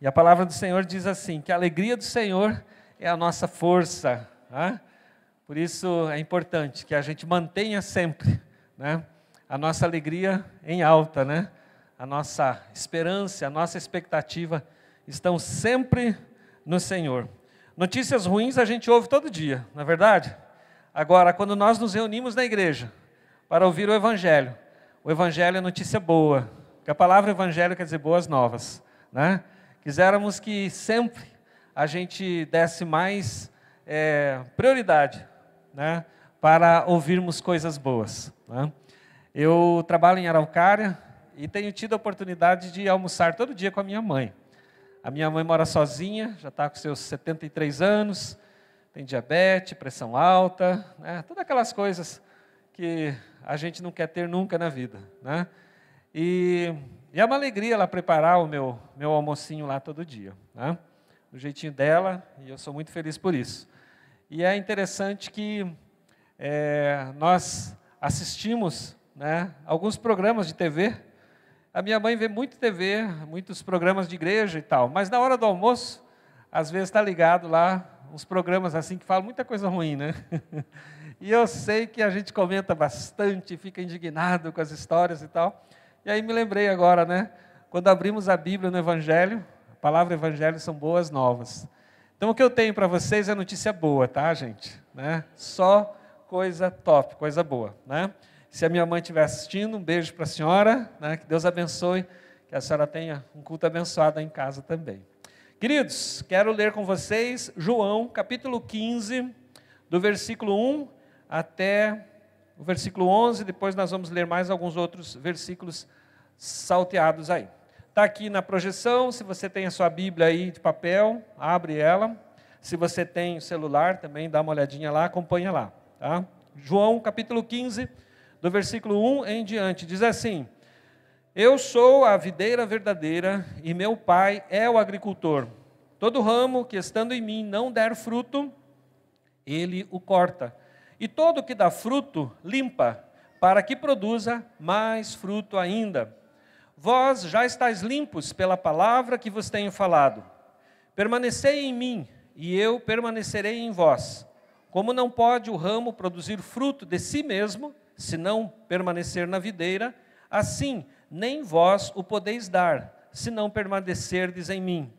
E a palavra do Senhor diz assim: que a alegria do Senhor é a nossa força. Né? Por isso é importante que a gente mantenha sempre né, a nossa alegria em alta, né? a nossa esperança, a nossa expectativa estão sempre no Senhor. Notícias ruins a gente ouve todo dia, não é verdade? Agora, quando nós nos reunimos na igreja para ouvir o Evangelho, o Evangelho é notícia boa, que a palavra Evangelho quer dizer boas novas, né? Quiséramos que sempre a gente desse mais é, prioridade né, para ouvirmos coisas boas. Né? Eu trabalho em Araucária e tenho tido a oportunidade de almoçar todo dia com a minha mãe. A minha mãe mora sozinha, já está com seus 73 anos, tem diabetes, pressão alta, né, todas aquelas coisas que a gente não quer ter nunca na vida. Né? E e é uma alegria ela preparar o meu, meu almocinho lá todo dia. Né? Do jeitinho dela, e eu sou muito feliz por isso. E é interessante que é, nós assistimos né, alguns programas de TV. A minha mãe vê muito TV, muitos programas de igreja e tal, mas na hora do almoço, às vezes está ligado lá uns programas assim que falam muita coisa ruim, né? E eu sei que a gente comenta bastante, fica indignado com as histórias e tal. E aí me lembrei agora, né? Quando abrimos a Bíblia no Evangelho, a palavra Evangelho são boas novas. Então o que eu tenho para vocês é notícia boa, tá, gente? Né? Só coisa top, coisa boa, né? Se a minha mãe estiver assistindo, um beijo para a senhora, né? Que Deus abençoe, que a senhora tenha um culto abençoado em casa também. Queridos, quero ler com vocês João, capítulo 15, do versículo 1 até o versículo 11, depois nós vamos ler mais alguns outros versículos salteados aí. Está aqui na projeção, se você tem a sua Bíblia aí de papel, abre ela. Se você tem o celular, também dá uma olhadinha lá, acompanha lá. Tá? João capítulo 15, do versículo 1 em diante, diz assim: Eu sou a videira verdadeira e meu pai é o agricultor. Todo ramo que estando em mim não der fruto, ele o corta. E todo que dá fruto, limpa, para que produza mais fruto ainda. Vós já estáis limpos pela palavra que vos tenho falado. Permanecei em mim, e eu permanecerei em vós. Como não pode o ramo produzir fruto de si mesmo, se não permanecer na videira, assim nem vós o podeis dar, se não permanecerdes em mim.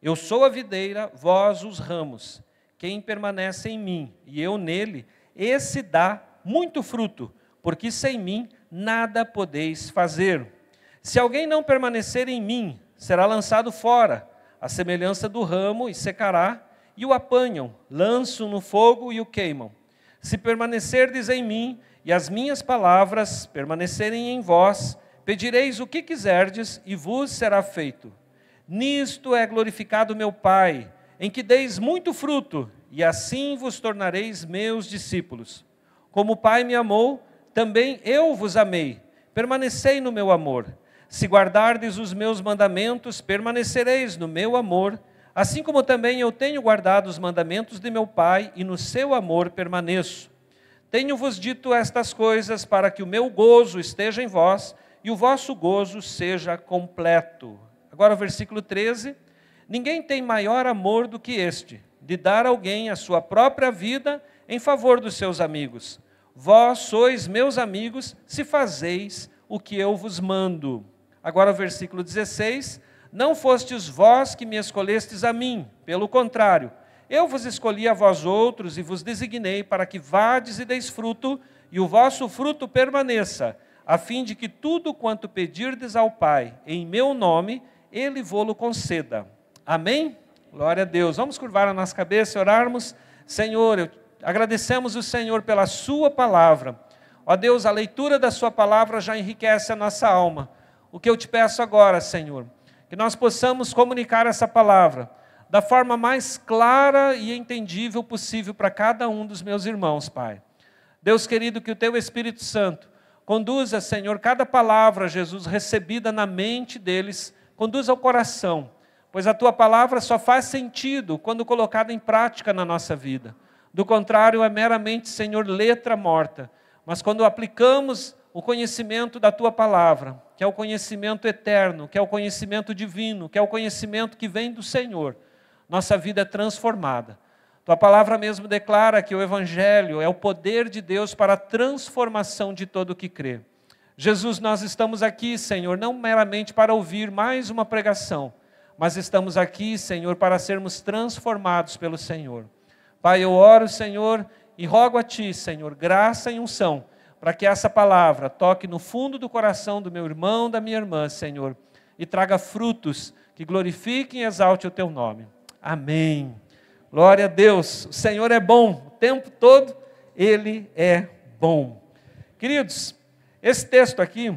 Eu sou a videira, vós os ramos. Quem permanece em mim e eu nele, esse dá muito fruto, porque sem mim nada podeis fazer. Se alguém não permanecer em mim, será lançado fora, a semelhança do ramo, e secará, e o apanham, lançam no fogo e o queimam. Se permanecerdes em mim, e as minhas palavras permanecerem em vós, pedireis o que quiserdes, e vos será feito. Nisto é glorificado meu Pai, em que deis muito fruto, e assim vos tornareis meus discípulos. Como o Pai me amou, também eu vos amei. Permanecei no meu amor. Se guardardes os meus mandamentos, permanecereis no meu amor, assim como também eu tenho guardado os mandamentos de meu Pai e no seu amor permaneço. Tenho-vos dito estas coisas para que o meu gozo esteja em vós e o vosso gozo seja completo. Agora o versículo 13. Ninguém tem maior amor do que este, de dar alguém a sua própria vida em favor dos seus amigos. Vós sois meus amigos se fazeis o que eu vos mando. Agora o versículo 16: Não fostes vós que me escolhestes a mim, pelo contrário, eu vos escolhi a vós outros e vos designei para que vades e deis fruto, e o vosso fruto permaneça, a fim de que tudo quanto pedirdes ao Pai em meu nome, ele vô-lo conceda. Amém? Glória a Deus. Vamos curvar a nossa cabeça e orarmos. Senhor, agradecemos o Senhor pela Sua palavra. Ó Deus, a leitura da Sua palavra já enriquece a nossa alma. O que eu te peço agora, Senhor, que nós possamos comunicar essa palavra da forma mais clara e entendível possível para cada um dos meus irmãos, Pai. Deus querido, que o teu Espírito Santo conduza, Senhor, cada palavra, Jesus, recebida na mente deles, conduza ao coração, pois a tua palavra só faz sentido quando colocada em prática na nossa vida. Do contrário, é meramente, Senhor, letra morta. Mas quando aplicamos o conhecimento da tua palavra, que é o conhecimento eterno, que é o conhecimento divino, que é o conhecimento que vem do Senhor, nossa vida é transformada. Tua palavra mesmo declara que o Evangelho é o poder de Deus para a transformação de todo o que crê. Jesus, nós estamos aqui, Senhor, não meramente para ouvir mais uma pregação, mas estamos aqui, Senhor, para sermos transformados pelo Senhor. Pai, eu oro, Senhor, e rogo a Ti, Senhor, graça e unção, para que essa palavra toque no fundo do coração do meu irmão, da minha irmã, Senhor, e traga frutos que glorifiquem e exalte o Teu nome. Amém. Glória a Deus. O Senhor é bom o tempo todo, Ele é bom. Queridos, esse texto aqui,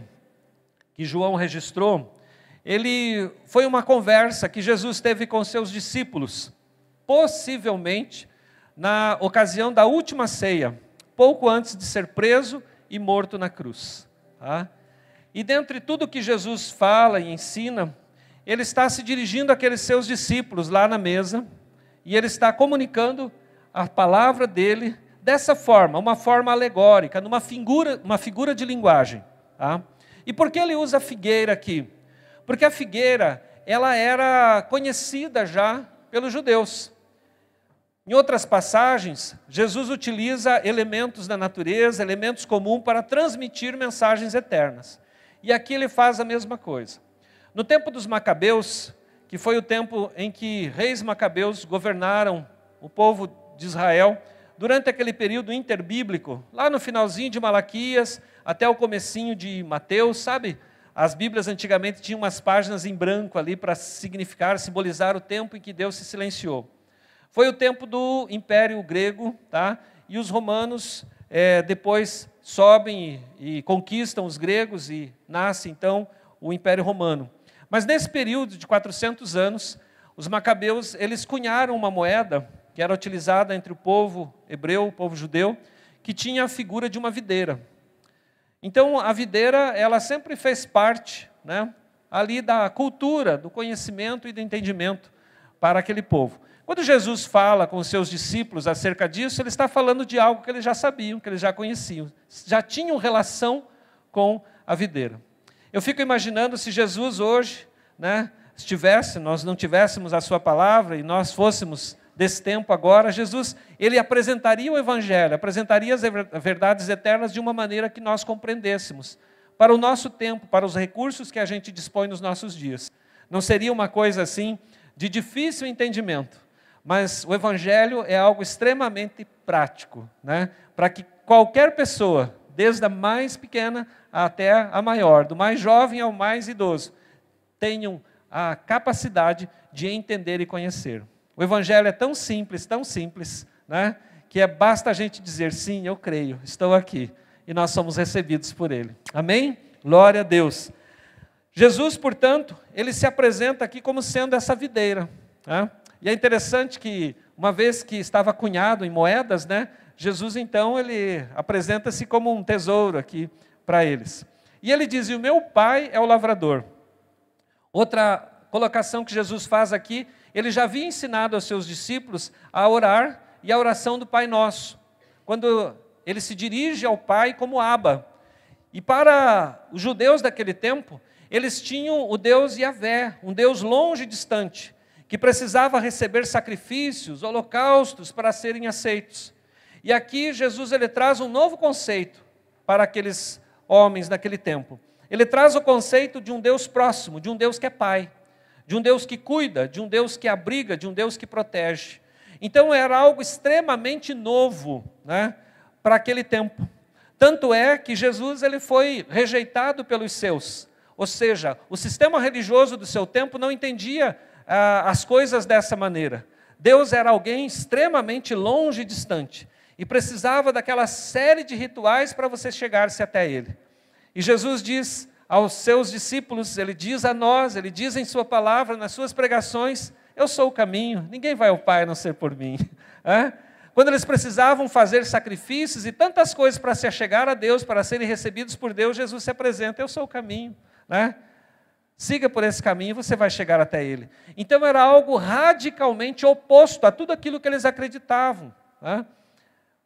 que João registrou, ele foi uma conversa que Jesus teve com seus discípulos, possivelmente na ocasião da última ceia, pouco antes de ser preso e morto na cruz. Tá? E dentre tudo que Jesus fala e ensina, ele está se dirigindo àqueles seus discípulos lá na mesa, e ele está comunicando a palavra dele dessa forma, uma forma alegórica, numa figura, uma figura de linguagem. Tá? E por que ele usa a figueira aqui? Porque a figueira, ela era conhecida já pelos judeus. Em outras passagens, Jesus utiliza elementos da natureza, elementos comuns para transmitir mensagens eternas. E aqui ele faz a mesma coisa. No tempo dos Macabeus, que foi o tempo em que reis macabeus governaram o povo de Israel, durante aquele período interbíblico, lá no finalzinho de Malaquias até o comecinho de Mateus, sabe? As Bíblias antigamente tinham umas páginas em branco ali para significar, simbolizar o tempo em que Deus se silenciou. Foi o tempo do Império Grego, tá? E os romanos é, depois sobem e, e conquistam os gregos e nasce então o Império Romano. Mas nesse período de 400 anos, os macabeus eles cunharam uma moeda que era utilizada entre o povo hebreu, o povo judeu, que tinha a figura de uma videira. Então, a videira, ela sempre fez parte né, ali da cultura, do conhecimento e do entendimento para aquele povo. Quando Jesus fala com os seus discípulos acerca disso, ele está falando de algo que eles já sabiam, que eles já conheciam, já tinham relação com a videira. Eu fico imaginando se Jesus hoje, né, estivesse, nós não tivéssemos a sua palavra e nós fôssemos desse tempo agora, Jesus, ele apresentaria o evangelho, apresentaria as verdades eternas de uma maneira que nós compreendêssemos, para o nosso tempo, para os recursos que a gente dispõe nos nossos dias. Não seria uma coisa assim de difícil entendimento, mas o evangelho é algo extremamente prático, né? Para que qualquer pessoa, desde a mais pequena até a maior, do mais jovem ao mais idoso, tenham a capacidade de entender e conhecer. O Evangelho é tão simples, tão simples, né, que é, basta a gente dizer sim, eu creio, estou aqui, e nós somos recebidos por Ele. Amém? Glória a Deus. Jesus, portanto, ele se apresenta aqui como sendo essa videira. Né? E é interessante que, uma vez que estava cunhado em moedas, né, Jesus então ele apresenta-se como um tesouro aqui para eles. E ele diz: e o meu pai é o lavrador. Outra colocação que Jesus faz aqui ele já havia ensinado aos seus discípulos a orar e a oração do Pai Nosso, quando ele se dirige ao Pai como Aba. E para os judeus daquele tempo, eles tinham o Deus Yahvé, um Deus longe e distante, que precisava receber sacrifícios, holocaustos para serem aceitos. E aqui Jesus ele traz um novo conceito para aqueles homens daquele tempo. Ele traz o conceito de um Deus próximo, de um Deus que é Pai de um Deus que cuida, de um Deus que abriga, de um Deus que protege. Então era algo extremamente novo né, para aquele tempo. Tanto é que Jesus ele foi rejeitado pelos seus. Ou seja, o sistema religioso do seu tempo não entendia ah, as coisas dessa maneira. Deus era alguém extremamente longe e distante. E precisava daquela série de rituais para você chegar-se até Ele. E Jesus diz aos seus discípulos, ele diz a nós, ele diz em sua palavra, nas suas pregações, eu sou o caminho, ninguém vai ao Pai a não ser por mim. É? Quando eles precisavam fazer sacrifícios e tantas coisas para se achegar a Deus, para serem recebidos por Deus, Jesus se apresenta, eu sou o caminho. Né? Siga por esse caminho, você vai chegar até Ele. Então era algo radicalmente oposto a tudo aquilo que eles acreditavam. Né?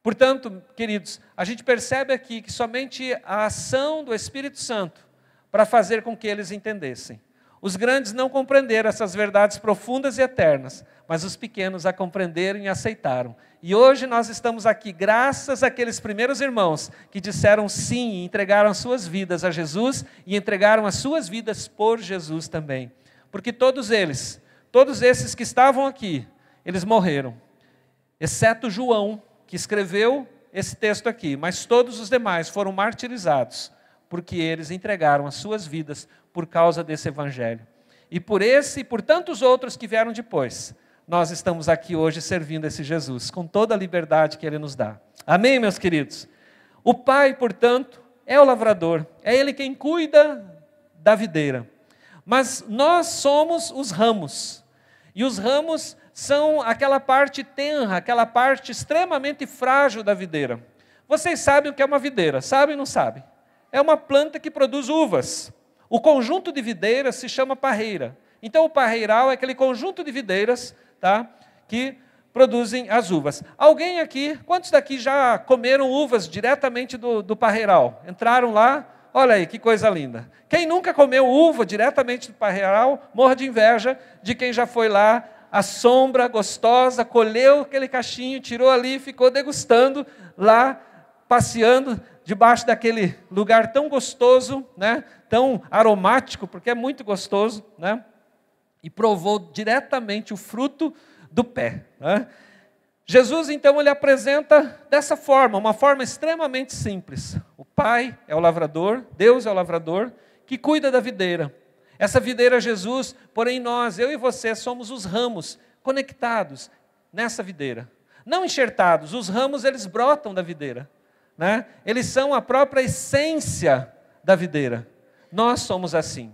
Portanto, queridos, a gente percebe aqui que somente a ação do Espírito Santo para fazer com que eles entendessem. Os grandes não compreenderam essas verdades profundas e eternas, mas os pequenos a compreenderam e aceitaram. E hoje nós estamos aqui graças àqueles primeiros irmãos que disseram sim e entregaram suas vidas a Jesus e entregaram as suas vidas por Jesus também. Porque todos eles, todos esses que estavam aqui, eles morreram, exceto João, que escreveu esse texto aqui, mas todos os demais foram martirizados porque eles entregaram as suas vidas por causa desse evangelho. E por esse e por tantos outros que vieram depois, nós estamos aqui hoje servindo esse Jesus, com toda a liberdade que ele nos dá. Amém, meus queridos? O Pai, portanto, é o lavrador, é ele quem cuida da videira. Mas nós somos os ramos. E os ramos são aquela parte tenra, aquela parte extremamente frágil da videira. Vocês sabem o que é uma videira, sabem ou não sabem? É uma planta que produz uvas. O conjunto de videiras se chama parreira. Então, o parreiral é aquele conjunto de videiras tá, que produzem as uvas. Alguém aqui, quantos daqui já comeram uvas diretamente do, do parreiral? Entraram lá, olha aí, que coisa linda. Quem nunca comeu uva diretamente do parreiral, morra de inveja de quem já foi lá, a sombra gostosa, colheu aquele cachinho, tirou ali, ficou degustando lá, passeando debaixo daquele lugar tão gostoso, né? tão aromático, porque é muito gostoso, né? E provou diretamente o fruto do pé. Né? Jesus, então, ele apresenta dessa forma, uma forma extremamente simples. O Pai é o lavrador, Deus é o lavrador, que cuida da videira. Essa videira é Jesus, porém nós, eu e você, somos os ramos conectados nessa videira. Não enxertados, os ramos eles brotam da videira né? eles são a própria essência da videira. Nós somos assim.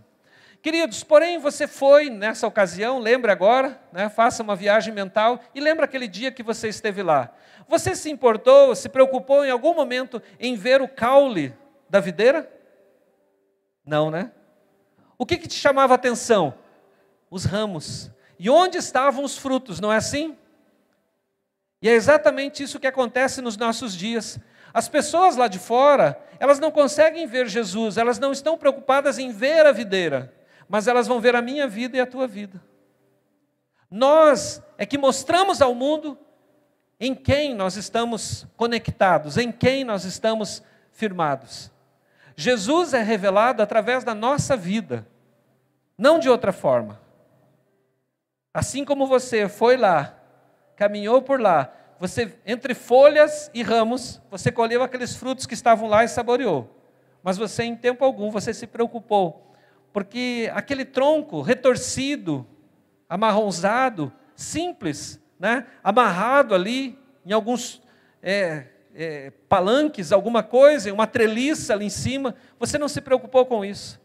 Queridos, porém você foi nessa ocasião, lembra agora, né? faça uma viagem mental e lembra aquele dia que você esteve lá. Você se importou, se preocupou em algum momento em ver o caule da videira? Não, né? O que, que te chamava a atenção? Os ramos. E onde estavam os frutos, não é assim? E é exatamente isso que acontece nos nossos dias. As pessoas lá de fora, elas não conseguem ver Jesus, elas não estão preocupadas em ver a videira, mas elas vão ver a minha vida e a tua vida. Nós é que mostramos ao mundo em quem nós estamos conectados, em quem nós estamos firmados. Jesus é revelado através da nossa vida, não de outra forma. Assim como você foi lá, caminhou por lá, você entre folhas e ramos, você colheu aqueles frutos que estavam lá e saboreou. Mas você em tempo algum você se preocupou, porque aquele tronco retorcido, amarronzado, simples, né, amarrado ali em alguns é, é, palanques, alguma coisa, uma treliça ali em cima, você não se preocupou com isso.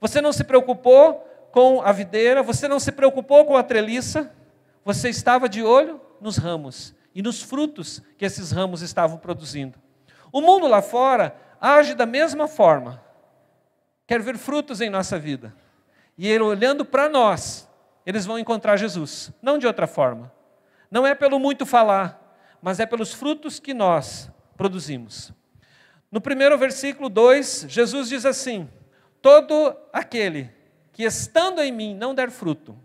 Você não se preocupou com a videira, você não se preocupou com a treliça, você estava de olho nos ramos e nos frutos que esses ramos estavam produzindo. O mundo lá fora age da mesma forma. Quer ver frutos em nossa vida. E ele, olhando para nós, eles vão encontrar Jesus, não de outra forma. Não é pelo muito falar, mas é pelos frutos que nós produzimos. No primeiro versículo 2, Jesus diz assim: Todo aquele que estando em mim não der fruto.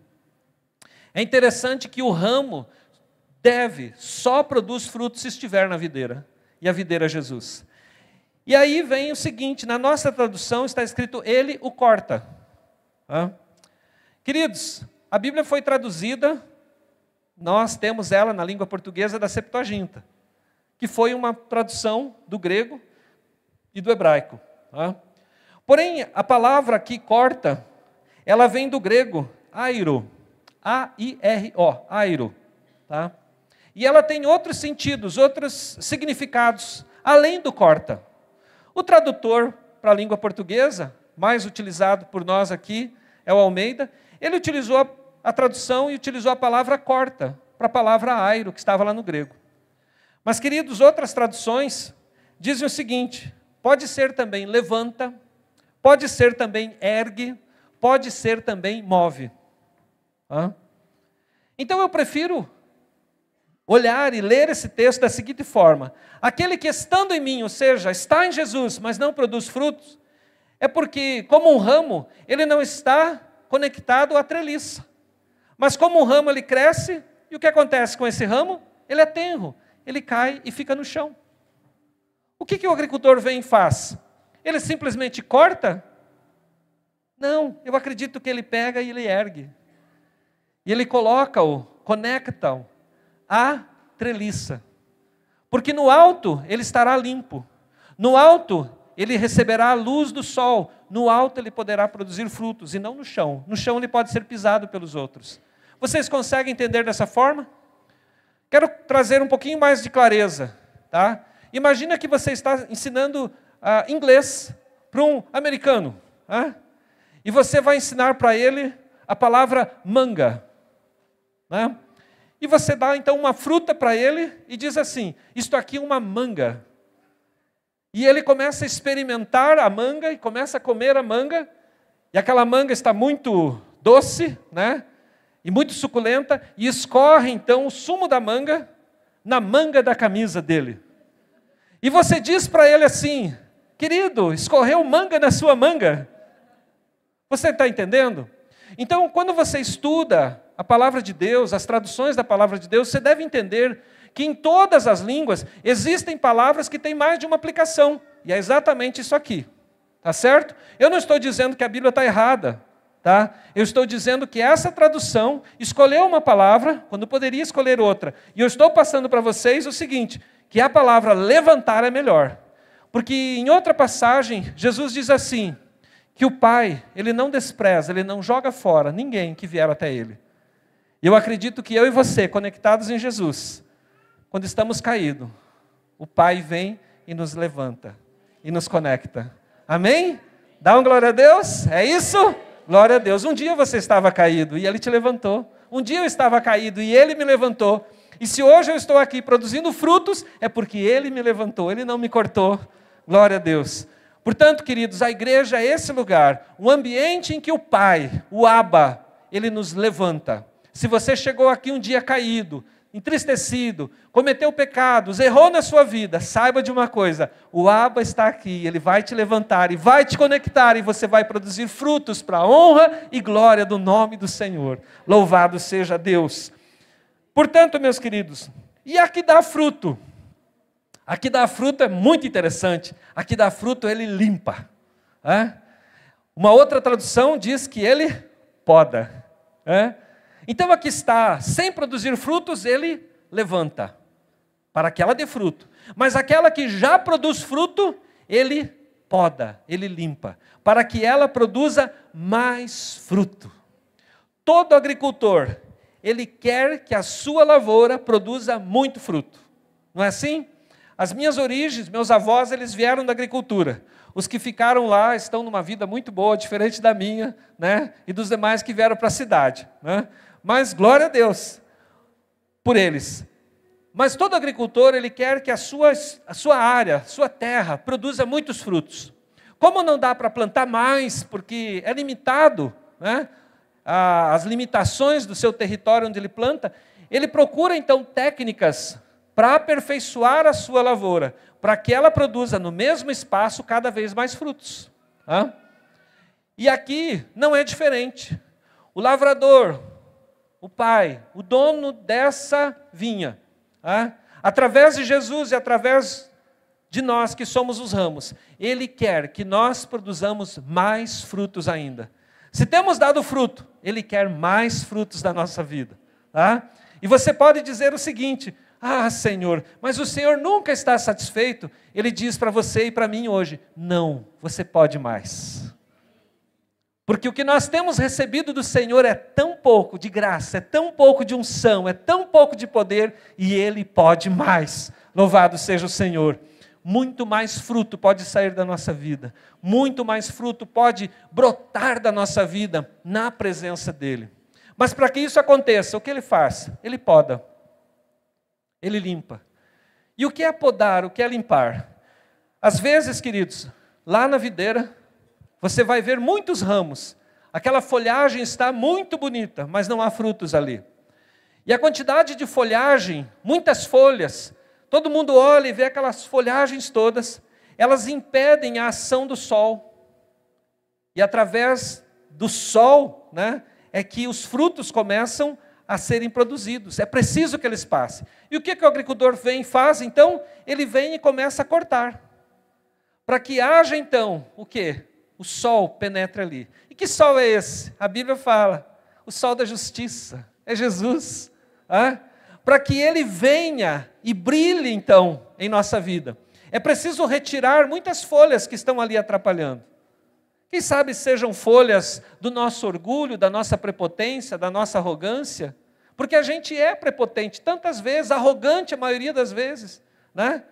É interessante que o ramo deve, só produz frutos se estiver na videira. E a videira é Jesus. E aí vem o seguinte: na nossa tradução está escrito Ele o corta. Queridos, a Bíblia foi traduzida, nós temos ela na língua portuguesa da Septuaginta, que foi uma tradução do grego e do hebraico. Porém, a palavra aqui corta, ela vem do grego airo, A-I-R-O, airo. Tá? E ela tem outros sentidos, outros significados, além do corta. O tradutor para a língua portuguesa, mais utilizado por nós aqui, é o Almeida, ele utilizou a, tradução e utilizou a palavra corta para a palavra airo, que estava lá no grego. Mas, queridos, outras traduções dizem o seguinte: pode ser também levanta, pode ser também ergue, pode ser também move. Então eu prefiro olhar e ler esse texto da seguinte forma: aquele que estando em mim, ou seja, está em Jesus, mas não produz frutos, é porque, como um ramo, ele não está conectado à treliça. Mas como um ramo ele cresce, e o que acontece com esse ramo? Ele é tenro, ele cai e fica no chão. O que, que o agricultor vem e faz? Ele simplesmente corta? Não, eu acredito que ele pega e ele ergue. E ele coloca-o, conecta-o à treliça. Porque no alto ele estará limpo. No alto ele receberá a luz do sol. No alto ele poderá produzir frutos e não no chão. No chão ele pode ser pisado pelos outros. Vocês conseguem entender dessa forma? Quero trazer um pouquinho mais de clareza, tá? Imagina que você está ensinando uh, inglês para um americano, ah? e você vai ensinar para ele a palavra manga. Né? E você dá então uma fruta para ele e diz assim: Isto aqui é uma manga. E ele começa a experimentar a manga e começa a comer a manga, e aquela manga está muito doce, né? E muito suculenta, e escorre então o sumo da manga na manga da camisa dele. E você diz para ele assim: Querido, escorreu manga na sua manga. Você está entendendo? Então, quando você estuda a palavra de Deus, as traduções da palavra de Deus, você deve entender que em todas as línguas existem palavras que têm mais de uma aplicação. E é exatamente isso aqui. Tá certo? Eu não estou dizendo que a Bíblia está errada. Tá? Eu estou dizendo que essa tradução escolheu uma palavra quando poderia escolher outra. E eu estou passando para vocês o seguinte: que a palavra levantar é melhor. Porque em outra passagem, Jesus diz assim: que o Pai, ele não despreza, ele não joga fora ninguém que vier até ele. E eu acredito que eu e você, conectados em Jesus, quando estamos caídos, o Pai vem e nos levanta e nos conecta. Amém? Dá um glória a Deus? É isso? Glória a Deus. Um dia você estava caído e Ele te levantou. Um dia eu estava caído e Ele me levantou. E se hoje eu estou aqui produzindo frutos, é porque Ele me levantou, Ele não me cortou. Glória a Deus. Portanto, queridos, a igreja é esse lugar, um ambiente em que o Pai, o Abba, Ele nos levanta. Se você chegou aqui um dia caído, entristecido, cometeu pecados, errou na sua vida, saiba de uma coisa: o Abba está aqui, ele vai te levantar e vai te conectar, e você vai produzir frutos para a honra e glória do nome do Senhor. Louvado seja Deus. Portanto, meus queridos, e aqui dá fruto. Aqui dá fruto é muito interessante. Aqui dá fruto, ele limpa. É? Uma outra tradução diz que ele poda. É? Então aqui está, sem produzir frutos, ele levanta, para que ela dê fruto. Mas aquela que já produz fruto, ele poda, ele limpa, para que ela produza mais fruto. Todo agricultor, ele quer que a sua lavoura produza muito fruto. Não é assim? As minhas origens, meus avós, eles vieram da agricultura. Os que ficaram lá estão numa vida muito boa, diferente da minha, né? E dos demais que vieram para a cidade, né? Mas glória a Deus por eles. Mas todo agricultor, ele quer que a sua, a sua área, sua terra, produza muitos frutos. Como não dá para plantar mais, porque é limitado, né? as limitações do seu território onde ele planta, ele procura então técnicas para aperfeiçoar a sua lavoura, para que ela produza no mesmo espaço cada vez mais frutos. E aqui não é diferente. O lavrador, o Pai, o dono dessa vinha, ah, através de Jesus e através de nós que somos os ramos, Ele quer que nós produzamos mais frutos ainda. Se temos dado fruto, Ele quer mais frutos da nossa vida. Ah? E você pode dizer o seguinte: Ah, Senhor, mas o Senhor nunca está satisfeito. Ele diz para você e para mim hoje: Não, você pode mais. Porque o que nós temos recebido do Senhor é tão pouco de graça, é tão pouco de unção, é tão pouco de poder, e Ele pode mais. Louvado seja o Senhor. Muito mais fruto pode sair da nossa vida, muito mais fruto pode brotar da nossa vida na presença dEle. Mas para que isso aconteça, o que Ele faz? Ele poda, Ele limpa. E o que é podar, o que é limpar? Às vezes, queridos, lá na videira, você vai ver muitos ramos. Aquela folhagem está muito bonita, mas não há frutos ali. E a quantidade de folhagem, muitas folhas, todo mundo olha e vê aquelas folhagens todas, elas impedem a ação do sol. E através do sol, né, é que os frutos começam a serem produzidos. É preciso que eles passem. E o que, que o agricultor vem e faz? Então, ele vem e começa a cortar. Para que haja então o que? O sol penetre ali. E que sol é esse? A Bíblia fala: o sol da justiça. É Jesus. Ah? Para que ele venha e brilhe então em nossa vida. É preciso retirar muitas folhas que estão ali atrapalhando. Quem sabe sejam folhas do nosso orgulho, da nossa prepotência, da nossa arrogância, porque a gente é prepotente tantas vezes, arrogante a maioria das vezes, né?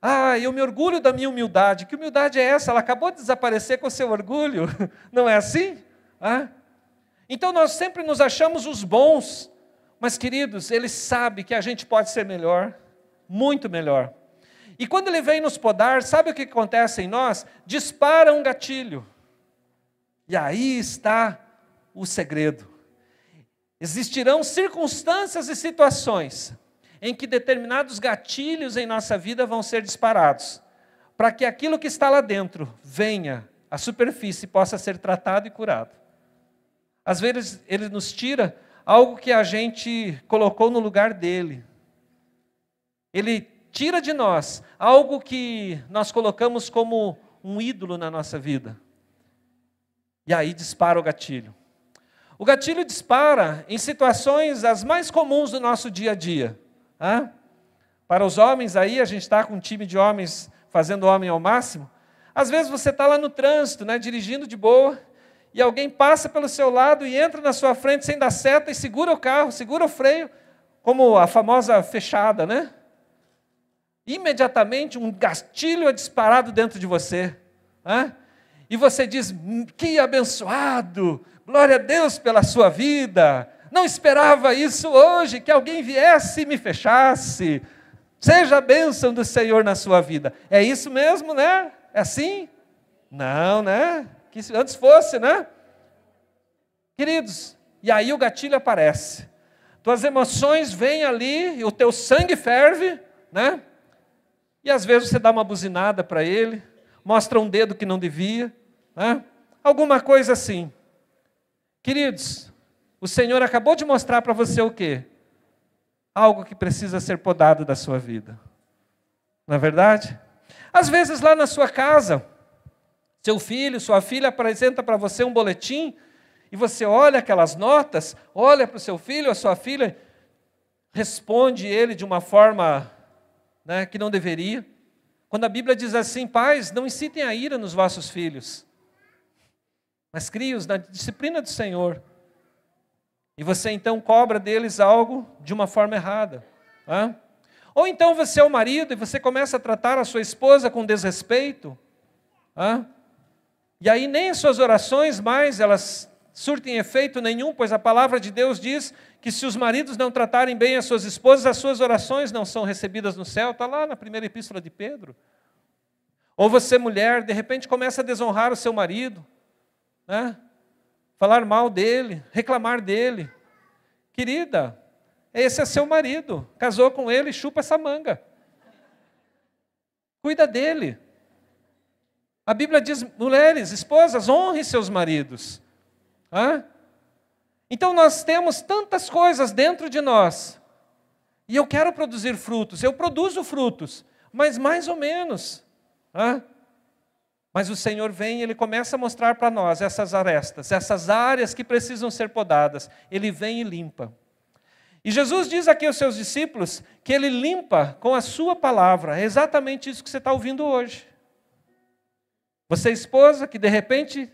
Ah, eu me orgulho da minha humildade. Que humildade é essa? Ela acabou de desaparecer com o seu orgulho. Não é assim? Ah? Então nós sempre nos achamos os bons, mas queridos, ele sabe que a gente pode ser melhor, muito melhor. E quando ele vem nos podar, sabe o que acontece em nós? Dispara um gatilho. E aí está o segredo. Existirão circunstâncias e situações em que determinados gatilhos em nossa vida vão ser disparados, para que aquilo que está lá dentro venha à superfície e possa ser tratado e curado. Às vezes ele nos tira algo que a gente colocou no lugar dele. Ele tira de nós algo que nós colocamos como um ídolo na nossa vida. E aí dispara o gatilho. O gatilho dispara em situações as mais comuns do nosso dia a dia. Hã? Para os homens aí, a gente está com um time de homens fazendo homem ao máximo. Às vezes você está lá no trânsito, né, dirigindo de boa, e alguém passa pelo seu lado e entra na sua frente sem dar seta e segura o carro, segura o freio, como a famosa fechada, né? Imediatamente um gatilho é disparado dentro de você. Hã? e você diz: hum, que abençoado, glória a Deus pela sua vida. Não esperava isso hoje, que alguém viesse e me fechasse. Seja a bênção do Senhor na sua vida. É isso mesmo, né? É assim? Não, né? Que antes fosse, né? Queridos, e aí o gatilho aparece. Tuas emoções vêm ali, e o teu sangue ferve, né? E às vezes você dá uma buzinada para ele, mostra um dedo que não devia, né? alguma coisa assim. Queridos, o Senhor acabou de mostrar para você o quê? Algo que precisa ser podado da sua vida. Não é verdade? Às vezes lá na sua casa, seu filho, sua filha apresenta para você um boletim e você olha aquelas notas, olha para o seu filho, a sua filha, responde ele de uma forma né, que não deveria. Quando a Bíblia diz assim, pais, não incitem a ira nos vossos filhos, mas crie-os na disciplina do Senhor. E você então cobra deles algo de uma forma errada. Tá? Ou então você é o marido e você começa a tratar a sua esposa com desrespeito. Tá? E aí nem as suas orações mais elas surtem efeito nenhum, pois a palavra de Deus diz que se os maridos não tratarem bem as suas esposas, as suas orações não são recebidas no céu. Está lá na primeira epístola de Pedro. Ou você, mulher, de repente começa a desonrar o seu marido, né? Falar mal dele, reclamar dele. Querida, esse é seu marido, casou com ele, chupa essa manga. Cuida dele. A Bíblia diz: mulheres, esposas, honre seus maridos. Hã? Então nós temos tantas coisas dentro de nós. E eu quero produzir frutos, eu produzo frutos, mas mais ou menos. Hã? Mas o Senhor vem e Ele começa a mostrar para nós essas arestas, essas áreas que precisam ser podadas. Ele vem e limpa. E Jesus diz aqui aos seus discípulos que Ele limpa com a Sua palavra. É exatamente isso que você está ouvindo hoje. Você, esposa, que de repente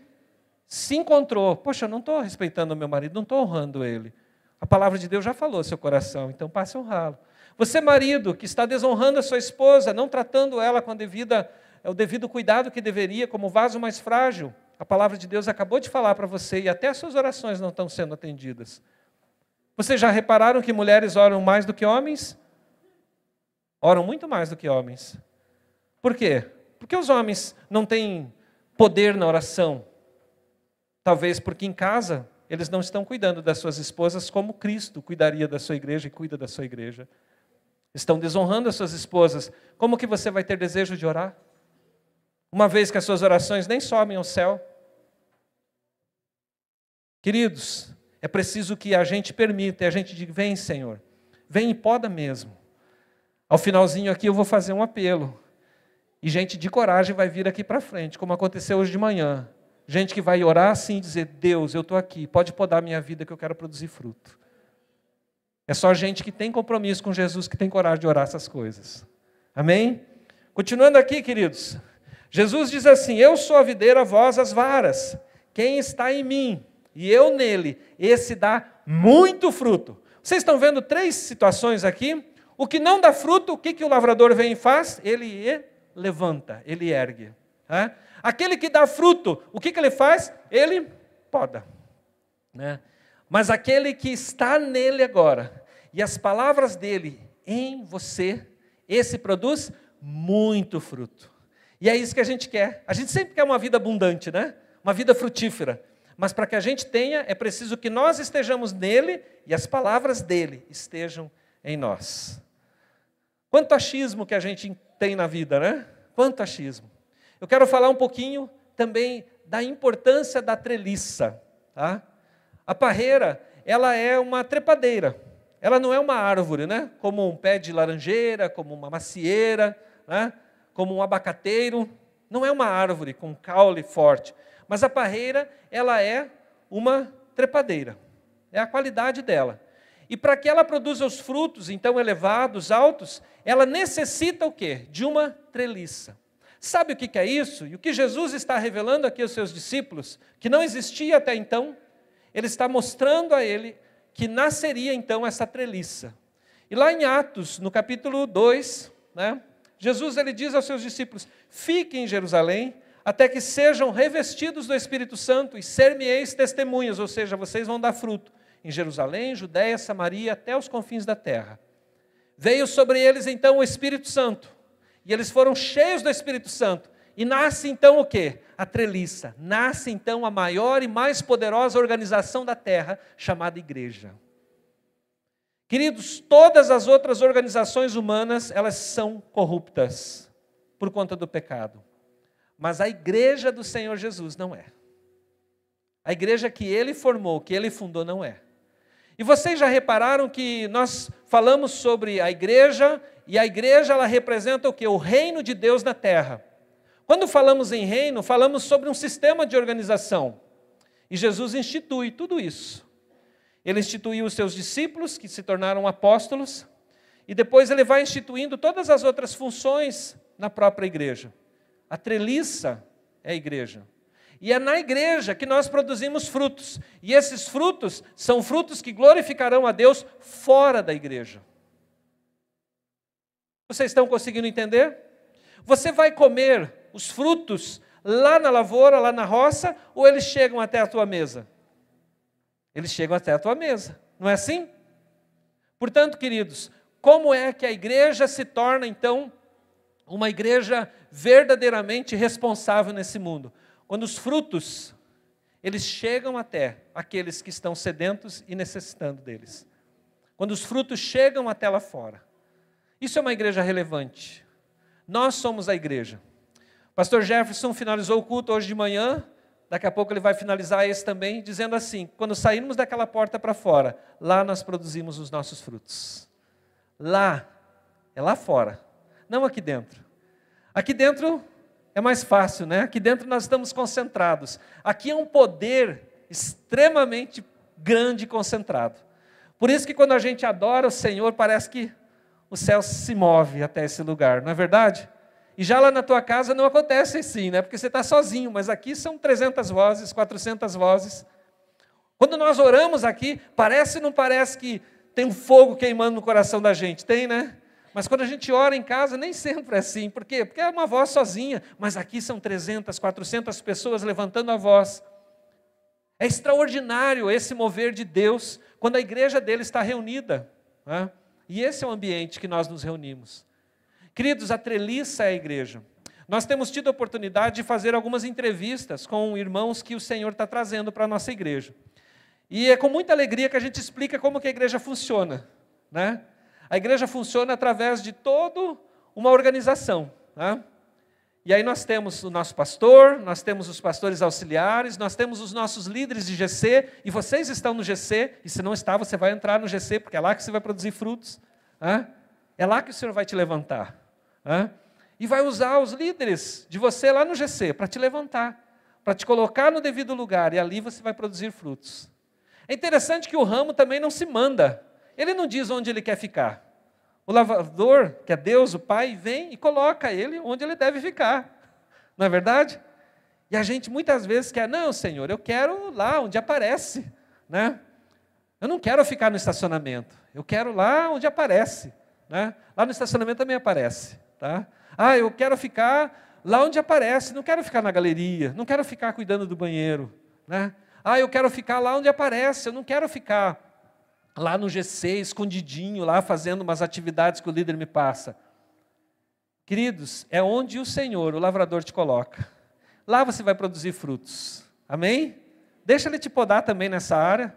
se encontrou, poxa, eu não estou respeitando o meu marido, não estou honrando ele. A palavra de Deus já falou seu coração, então passe a honrá-lo. Você, marido, que está desonrando a sua esposa, não tratando ela com a devida, o devido cuidado que deveria, como vaso mais frágil, a palavra de Deus acabou de falar para você e até as suas orações não estão sendo atendidas. Vocês já repararam que mulheres oram mais do que homens? Oram muito mais do que homens. Por quê? Porque os homens não têm poder na oração, Talvez porque em casa eles não estão cuidando das suas esposas como Cristo cuidaria da sua igreja e cuida da sua igreja. Estão desonrando as suas esposas. Como que você vai ter desejo de orar? Uma vez que as suas orações nem sobem ao céu. Queridos, é preciso que a gente permita, e a gente diga: vem, Senhor, vem e poda mesmo. Ao finalzinho aqui eu vou fazer um apelo. E gente de coragem vai vir aqui para frente, como aconteceu hoje de manhã. Gente que vai orar assim e dizer: Deus, eu estou aqui, pode podar minha vida que eu quero produzir fruto. É só gente que tem compromisso com Jesus que tem coragem de orar essas coisas. Amém? Continuando aqui, queridos. Jesus diz assim: Eu sou a videira, vós as varas. Quem está em mim e eu nele, esse dá muito fruto. Vocês estão vendo três situações aqui? O que não dá fruto, o que, que o lavrador vem e faz? Ele levanta, ele ergue. É? Aquele que dá fruto, o que, que ele faz? Ele poda. Né? Mas aquele que está nele agora, e as palavras dele em você, esse produz muito fruto. E é isso que a gente quer. A gente sempre quer uma vida abundante, né? Uma vida frutífera. Mas para que a gente tenha, é preciso que nós estejamos nele e as palavras dele estejam em nós. Quanto achismo que a gente tem na vida, né? Quanto achismo. Eu quero falar um pouquinho também da importância da treliça. Tá? A parreira, ela é uma trepadeira. Ela não é uma árvore, né? Como um pé de laranjeira, como uma macieira, né? Como um abacateiro. Não é uma árvore com caule forte. Mas a parreira, ela é uma trepadeira. É a qualidade dela. E para que ela produza os frutos, então elevados, altos, ela necessita o quê? De uma treliça. Sabe o que é isso? E o que Jesus está revelando aqui aos seus discípulos, que não existia até então, ele está mostrando a ele que nasceria então essa treliça. E lá em Atos, no capítulo 2, né, Jesus ele diz aos seus discípulos: Fiquem em Jerusalém, até que sejam revestidos do Espírito Santo e ser-me-eis testemunhas, ou seja, vocês vão dar fruto em Jerusalém, Judéia, Samaria, até os confins da terra. Veio sobre eles então o Espírito Santo, e eles foram cheios do Espírito Santo. E nasce então o que? A treliça. Nasce então a maior e mais poderosa organização da terra, chamada igreja. Queridos, todas as outras organizações humanas, elas são corruptas por conta do pecado. Mas a igreja do Senhor Jesus não é. A igreja que ele formou, que ele fundou, não é. E vocês já repararam que nós falamos sobre a igreja e a igreja ela representa o que? O reino de Deus na terra. Quando falamos em reino, falamos sobre um sistema de organização. E Jesus institui tudo isso. Ele instituiu os seus discípulos, que se tornaram apóstolos, e depois ele vai instituindo todas as outras funções na própria igreja. A treliça é a igreja. E é na igreja que nós produzimos frutos. E esses frutos são frutos que glorificarão a Deus fora da igreja. Vocês estão conseguindo entender? Você vai comer os frutos lá na lavoura, lá na roça, ou eles chegam até a tua mesa? Eles chegam até a tua mesa, não é assim? Portanto, queridos, como é que a igreja se torna então uma igreja verdadeiramente responsável nesse mundo? Quando os frutos eles chegam até aqueles que estão sedentos e necessitando deles. Quando os frutos chegam até lá fora. Isso é uma igreja relevante. Nós somos a igreja. Pastor Jefferson finalizou o culto hoje de manhã, daqui a pouco ele vai finalizar esse também, dizendo assim: quando sairmos daquela porta para fora, lá nós produzimos os nossos frutos. Lá, é lá fora, não aqui dentro. Aqui dentro é mais fácil, né? Aqui dentro nós estamos concentrados. Aqui é um poder extremamente grande e concentrado. Por isso que quando a gente adora o Senhor, parece que o céu se move até esse lugar, não é verdade? E já lá na tua casa não acontece assim, né? Porque você está sozinho, mas aqui são 300 vozes, 400 vozes. Quando nós oramos aqui, parece ou não parece que tem um fogo queimando no coração da gente? Tem, né? Mas quando a gente ora em casa, nem sempre é assim. Por quê? Porque é uma voz sozinha. Mas aqui são 300, 400 pessoas levantando a voz. É extraordinário esse mover de Deus quando a igreja dele está reunida. Né? E esse é o ambiente que nós nos reunimos. Queridos, a treliça é a igreja. Nós temos tido a oportunidade de fazer algumas entrevistas com irmãos que o Senhor está trazendo para a nossa igreja. E é com muita alegria que a gente explica como que a igreja funciona. Né? A igreja funciona através de toda uma organização. Né? E aí nós temos o nosso pastor, nós temos os pastores auxiliares, nós temos os nossos líderes de GC, e vocês estão no GC, e se não está, você vai entrar no GC, porque é lá que você vai produzir frutos. Né? É lá que o Senhor vai te levantar. Né? E vai usar os líderes de você lá no GC para te levantar, para te colocar no devido lugar, e ali você vai produzir frutos. É interessante que o ramo também não se manda. Ele não diz onde ele quer ficar. O lavrador, que é Deus, o Pai, vem e coloca ele onde ele deve ficar. Não é verdade? E a gente muitas vezes quer, não, Senhor, eu quero lá onde aparece. Né? Eu não quero ficar no estacionamento. Eu quero lá onde aparece. Né? Lá no estacionamento também aparece. Tá? Ah, eu quero ficar lá onde aparece. Não quero ficar na galeria. Não quero ficar cuidando do banheiro. Né? Ah, eu quero ficar lá onde aparece, eu não quero ficar lá no GC, escondidinho, lá fazendo umas atividades que o líder me passa. Queridos, é onde o Senhor, o lavrador, te coloca. Lá você vai produzir frutos. Amém? Deixa ele te podar também nessa área.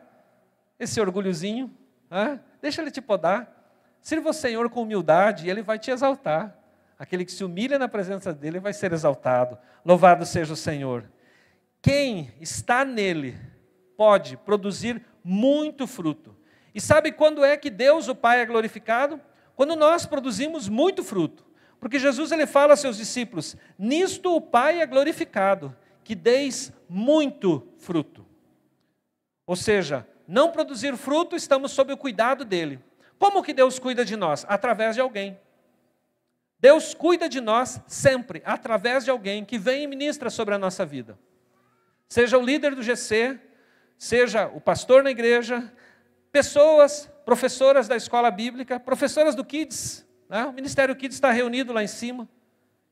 Esse orgulhozinho. Ah, deixa ele te podar. Sirva o Senhor com humildade e ele vai te exaltar. Aquele que se humilha na presença dele vai ser exaltado. Louvado seja o Senhor. Quem está nele pode produzir muito fruto. E sabe quando é que Deus, o Pai, é glorificado? Quando nós produzimos muito fruto. Porque Jesus ele fala aos seus discípulos: Nisto o Pai é glorificado, que deis muito fruto. Ou seja, não produzir fruto, estamos sob o cuidado dele. Como que Deus cuida de nós? Através de alguém. Deus cuida de nós sempre, através de alguém que vem e ministra sobre a nossa vida seja o líder do GC, seja o pastor na igreja, pessoas, professoras da escola bíblica, professoras do Kids, né? o Ministério Kids está reunido lá em cima,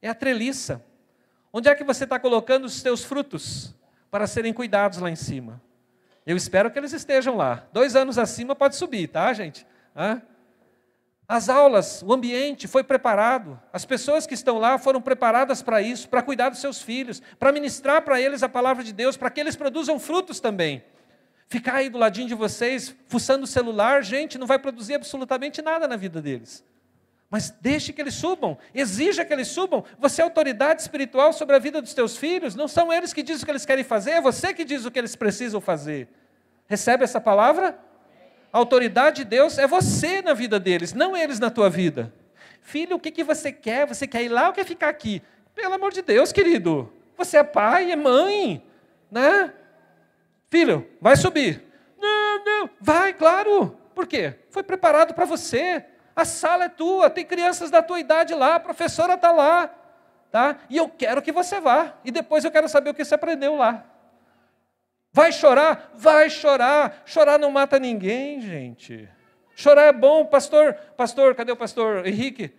é a treliça. Onde é que você está colocando os seus frutos para serem cuidados lá em cima? Eu espero que eles estejam lá. Dois anos acima pode subir, tá, gente? Hã? As aulas, o ambiente foi preparado, as pessoas que estão lá foram preparadas para isso, para cuidar dos seus filhos, para ministrar para eles a palavra de Deus, para que eles produzam frutos também. Ficar aí do ladinho de vocês, fuçando o celular, gente, não vai produzir absolutamente nada na vida deles. Mas deixe que eles subam, exija que eles subam. Você é autoridade espiritual sobre a vida dos teus filhos, não são eles que dizem o que eles querem fazer, é você que diz o que eles precisam fazer. Recebe essa palavra? A autoridade de Deus é você na vida deles, não eles na tua vida. Filho, o que, que você quer? Você quer ir lá ou quer ficar aqui? Pelo amor de Deus, querido. Você é pai, é mãe, né? Filho, vai subir. Não, não, vai, claro. Por quê? Foi preparado para você. A sala é tua, tem crianças da tua idade lá, a professora está lá, tá? E eu quero que você vá. E depois eu quero saber o que você aprendeu lá. Vai chorar? Vai chorar. Chorar não mata ninguém, gente. Chorar é bom. Pastor, pastor, cadê o pastor Henrique?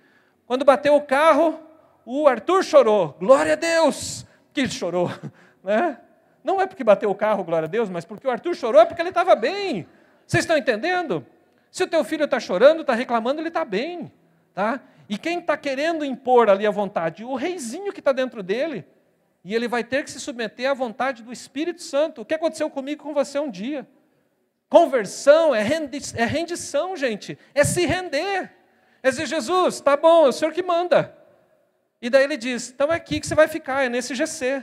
Quando bateu o carro, o Arthur chorou. Glória a Deus que ele chorou. Né? Não é porque bateu o carro, glória a Deus, mas porque o Arthur chorou é porque ele estava bem. Vocês estão entendendo? Se o teu filho está chorando, está reclamando, ele está bem. Tá? E quem está querendo impor ali a vontade? O reizinho que está dentro dele e ele vai ter que se submeter à vontade do Espírito Santo. O que aconteceu comigo com você um dia? Conversão é, é rendição, gente. É se render. É dizer, Jesus, tá bom, é o Senhor que manda. E daí ele diz: então é aqui que você vai ficar, é nesse GC.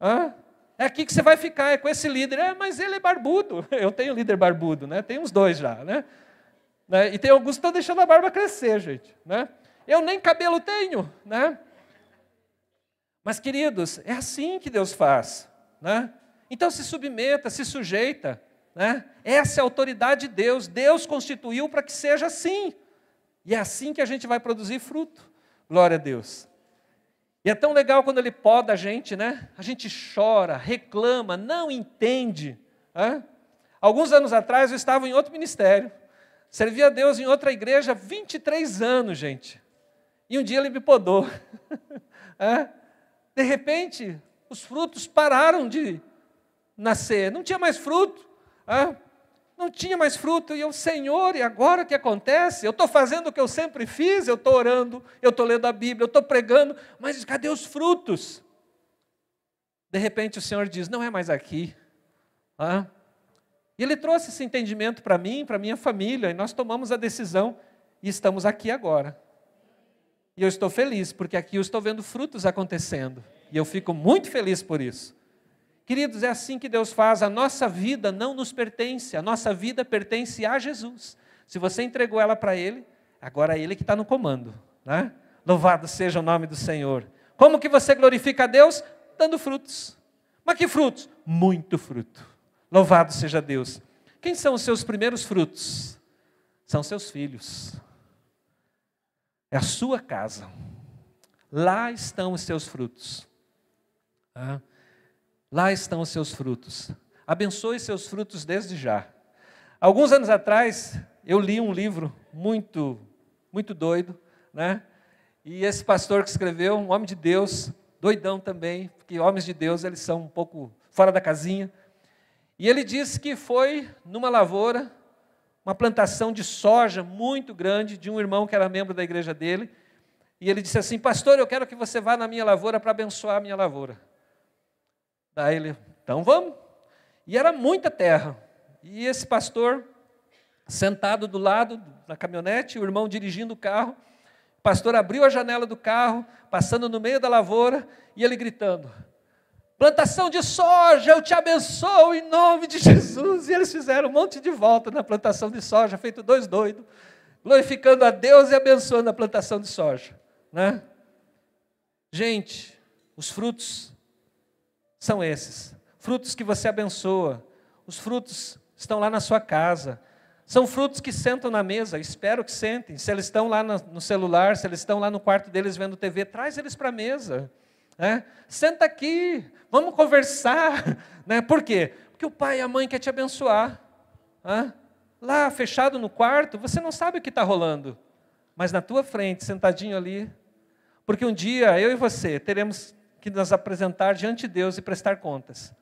Hã? É aqui que você vai ficar, é com esse líder. É, mas ele é barbudo. Eu tenho líder barbudo, né? Tem uns dois já, né? né? E tem alguns que estão deixando a barba crescer, gente. Né? Eu nem cabelo tenho, né? Mas, queridos, é assim que Deus faz. Né? Então se submeta, se sujeita. Né? Essa é a autoridade de Deus. Deus constituiu para que seja assim. E é assim que a gente vai produzir fruto. Glória a Deus. E é tão legal quando Ele poda a gente, né? A gente chora, reclama, não entende. Né? Alguns anos atrás eu estava em outro ministério. Servia a Deus em outra igreja há 23 anos, gente. E um dia Ele me podou. é? De repente, os frutos pararam de nascer, não tinha mais fruto. Ah, não tinha mais fruto, e eu, Senhor, e agora o que acontece? Eu estou fazendo o que eu sempre fiz, eu estou orando, eu estou lendo a Bíblia, eu estou pregando, mas cadê os frutos? De repente o Senhor diz: não é mais aqui. Ah, E ele trouxe esse entendimento para mim, para minha família, e nós tomamos a decisão e estamos aqui agora. E eu estou feliz, porque aqui eu estou vendo frutos acontecendo. E eu fico muito feliz por isso. Queridos, é assim que Deus faz. A nossa vida não nos pertence, a nossa vida pertence a Jesus. Se você entregou ela para Ele, agora é Ele que está no comando. Né? Louvado seja o nome do Senhor. Como que você glorifica a Deus? Dando frutos. Mas que frutos? Muito fruto. Louvado seja Deus. Quem são os seus primeiros frutos? São seus filhos. É a sua casa. Lá estão os seus frutos. Lá estão os seus frutos. Abençoe seus frutos desde já. Alguns anos atrás, eu li um livro muito, muito doido, né? E esse pastor que escreveu, um homem de Deus, doidão também, porque homens de Deus, eles são um pouco fora da casinha. E ele disse que foi numa lavoura, uma plantação de soja muito grande, de um irmão que era membro da igreja dele. E ele disse assim: Pastor, eu quero que você vá na minha lavoura para abençoar a minha lavoura. Daí ele, então vamos. E era muita terra. E esse pastor, sentado do lado da caminhonete, o irmão dirigindo o carro, o pastor abriu a janela do carro, passando no meio da lavoura, e ele gritando: Plantação de soja, eu te abençoo em nome de Jesus. E eles fizeram um monte de volta na plantação de soja, feito dois doidos, glorificando a Deus e abençoando a plantação de soja. Né? Gente, os frutos são esses. Frutos que você abençoa. Os frutos estão lá na sua casa. São frutos que sentam na mesa, espero que sentem. Se eles estão lá no celular, se eles estão lá no quarto deles vendo TV, traz eles para a mesa. Né? Senta aqui, vamos conversar. Né? Por quê? Porque o pai e a mãe querem te abençoar. Né? Lá, fechado no quarto, você não sabe o que está rolando. Mas na tua frente, sentadinho ali. Porque um dia, eu e você, teremos que nos apresentar diante de Deus e prestar contas.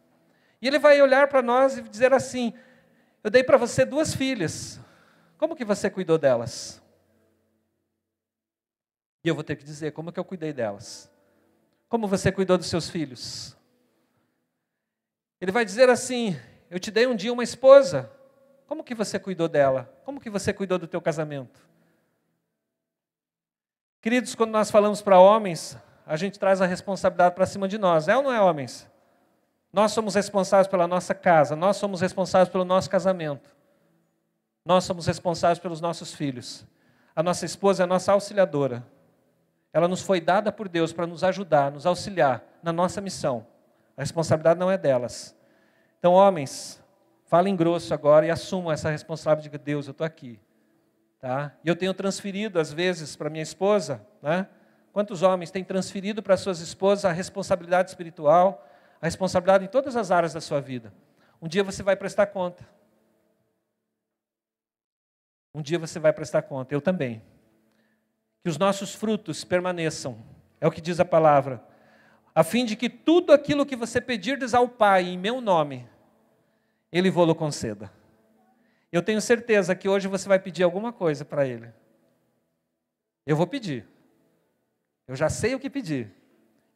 E Ele vai olhar para nós e dizer assim: Eu dei para você duas filhas. Como que você cuidou delas? E eu vou ter que dizer como que eu cuidei delas. Como você cuidou dos seus filhos? Ele vai dizer assim: Eu te dei um dia uma esposa. Como que você cuidou dela? Como que você cuidou do teu casamento? Queridos, quando nós falamos para homens, a gente traz a responsabilidade para cima de nós. É ou não é, homens? Nós somos responsáveis pela nossa casa, nós somos responsáveis pelo nosso casamento. Nós somos responsáveis pelos nossos filhos. A nossa esposa é a nossa auxiliadora. Ela nos foi dada por Deus para nos ajudar, nos auxiliar na nossa missão. A responsabilidade não é delas. Então, homens, falem grosso agora e assumam essa responsabilidade de Deus, eu estou aqui. Tá? E eu tenho transferido, às vezes, para minha esposa, né? quantos homens têm transferido para suas esposas a responsabilidade espiritual, a responsabilidade em todas as áreas da sua vida? Um dia você vai prestar conta. Um dia você vai prestar conta, eu também que os nossos frutos permaneçam. É o que diz a palavra. A fim de que tudo aquilo que você pedirdes ao Pai em meu nome, Ele vou-lo conceda. Eu tenho certeza que hoje você vai pedir alguma coisa para Ele. Eu vou pedir. Eu já sei o que pedir.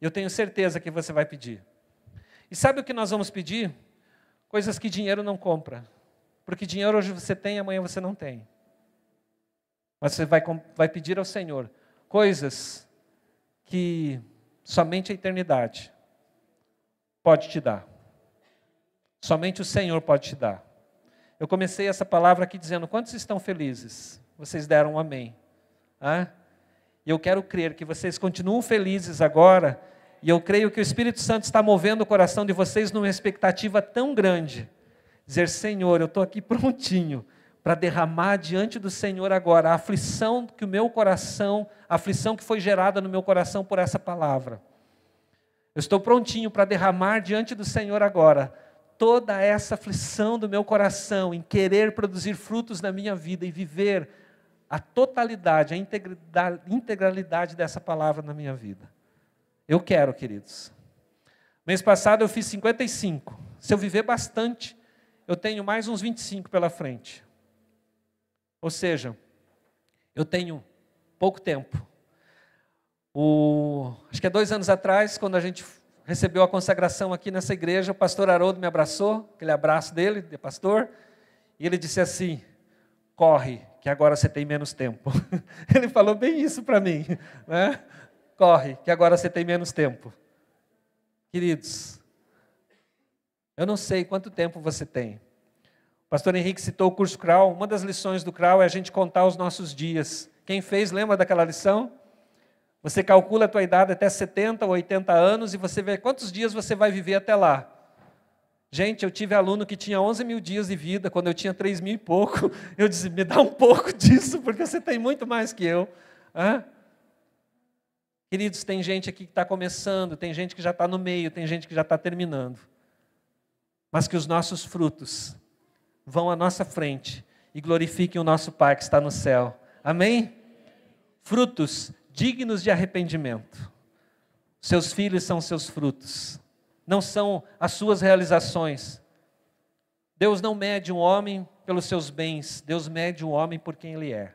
Eu tenho certeza que você vai pedir. E sabe o que nós vamos pedir? Coisas que dinheiro não compra. Porque dinheiro hoje você tem, amanhã você não tem. Mas você vai, vai pedir ao Senhor coisas que somente a eternidade pode te dar. Somente o Senhor pode te dar. Eu comecei essa palavra aqui dizendo: quantos estão felizes? Vocês deram um amém. E eu quero crer que vocês continuam felizes agora, e eu creio que o Espírito Santo está movendo o coração de vocês numa expectativa tão grande. Dizer: Senhor, eu estou aqui prontinho para derramar diante do Senhor agora a aflição que o meu coração, a aflição que foi gerada no meu coração por essa palavra. Eu estou prontinho para derramar diante do Senhor agora toda essa aflição do meu coração em querer produzir frutos na minha vida e viver a totalidade, a integralidade dessa palavra na minha vida. Eu quero, queridos. Mês passado eu fiz 55. Se eu viver bastante, eu tenho mais uns 25 pela frente. Ou seja, eu tenho pouco tempo. O, acho que há dois anos atrás, quando a gente recebeu a consagração aqui nessa igreja, o pastor Haroldo me abraçou, aquele abraço dele, de pastor, E ele disse assim: corre, que agora você tem menos tempo. Ele falou bem isso para mim. Né? Corre, que agora você tem menos tempo. Queridos, eu não sei quanto tempo você tem. Pastor Henrique citou o curso CRAL. Uma das lições do CRAL é a gente contar os nossos dias. Quem fez, lembra daquela lição? Você calcula a tua idade até 70 ou 80 anos e você vê quantos dias você vai viver até lá. Gente, eu tive aluno que tinha 11 mil dias de vida, quando eu tinha 3 mil e pouco. Eu disse, me dá um pouco disso, porque você tem muito mais que eu. Hã? Queridos, tem gente aqui que está começando, tem gente que já está no meio, tem gente que já está terminando. Mas que os nossos frutos vão à nossa frente e glorifiquem o nosso Pai que está no céu. Amém? Frutos dignos de arrependimento. Seus filhos são seus frutos não são as suas realizações. Deus não mede um homem pelos seus bens, Deus mede um homem por quem ele é.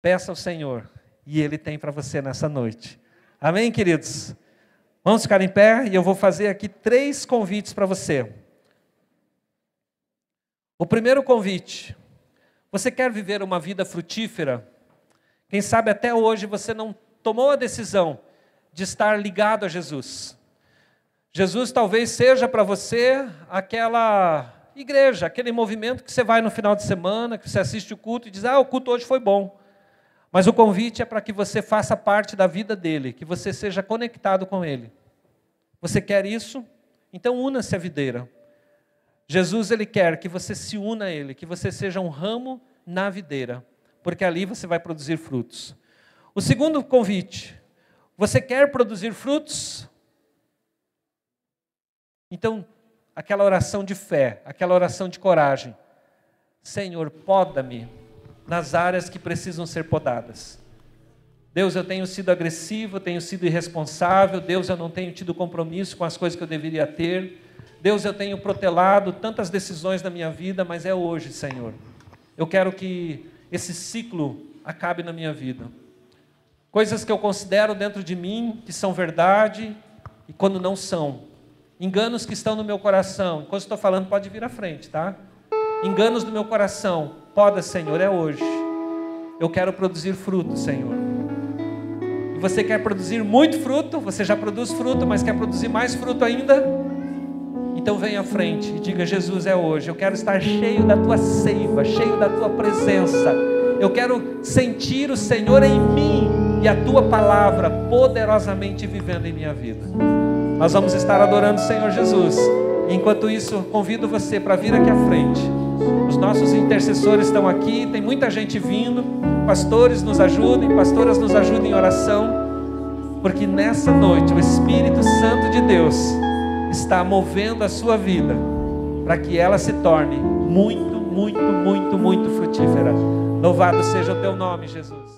Peça ao Senhor e Ele tem para você nessa noite. Amém, queridos? Vamos ficar em pé e eu vou fazer aqui três convites para você. O primeiro convite: você quer viver uma vida frutífera? Quem sabe até hoje você não tomou a decisão de estar ligado a Jesus. Jesus talvez seja para você aquela igreja, aquele movimento que você vai no final de semana, que você assiste o culto e diz: Ah, o culto hoje foi bom. Mas o convite é para que você faça parte da vida dele, que você seja conectado com ele. Você quer isso? Então una-se à videira. Jesus ele quer que você se una a ele, que você seja um ramo na videira, porque ali você vai produzir frutos. O segundo convite você quer produzir frutos? Então, aquela oração de fé, aquela oração de coragem. Senhor, poda-me nas áreas que precisam ser podadas. Deus, eu tenho sido agressivo, tenho sido irresponsável. Deus, eu não tenho tido compromisso com as coisas que eu deveria ter. Deus, eu tenho protelado tantas decisões na minha vida, mas é hoje, Senhor. Eu quero que esse ciclo acabe na minha vida coisas que eu considero dentro de mim que são verdade e quando não são. Enganos que estão no meu coração. Enquanto estou falando, pode vir à frente, tá? Enganos do meu coração. Poda, Senhor, é hoje. Eu quero produzir fruto, Senhor. E você quer produzir muito fruto? Você já produz fruto, mas quer produzir mais fruto ainda? Então venha à frente e diga: Jesus, é hoje. Eu quero estar cheio da tua seiva, cheio da tua presença. Eu quero sentir o Senhor em mim e a tua palavra poderosamente vivendo em minha vida. Nós vamos estar adorando o Senhor Jesus. Enquanto isso, convido você para vir aqui à frente. Os nossos intercessores estão aqui, tem muita gente vindo. Pastores nos ajudem, pastoras nos ajudem em oração, porque nessa noite o Espírito Santo de Deus está movendo a sua vida para que ela se torne muito, muito, muito, muito frutífera. Louvado seja o teu nome, Jesus.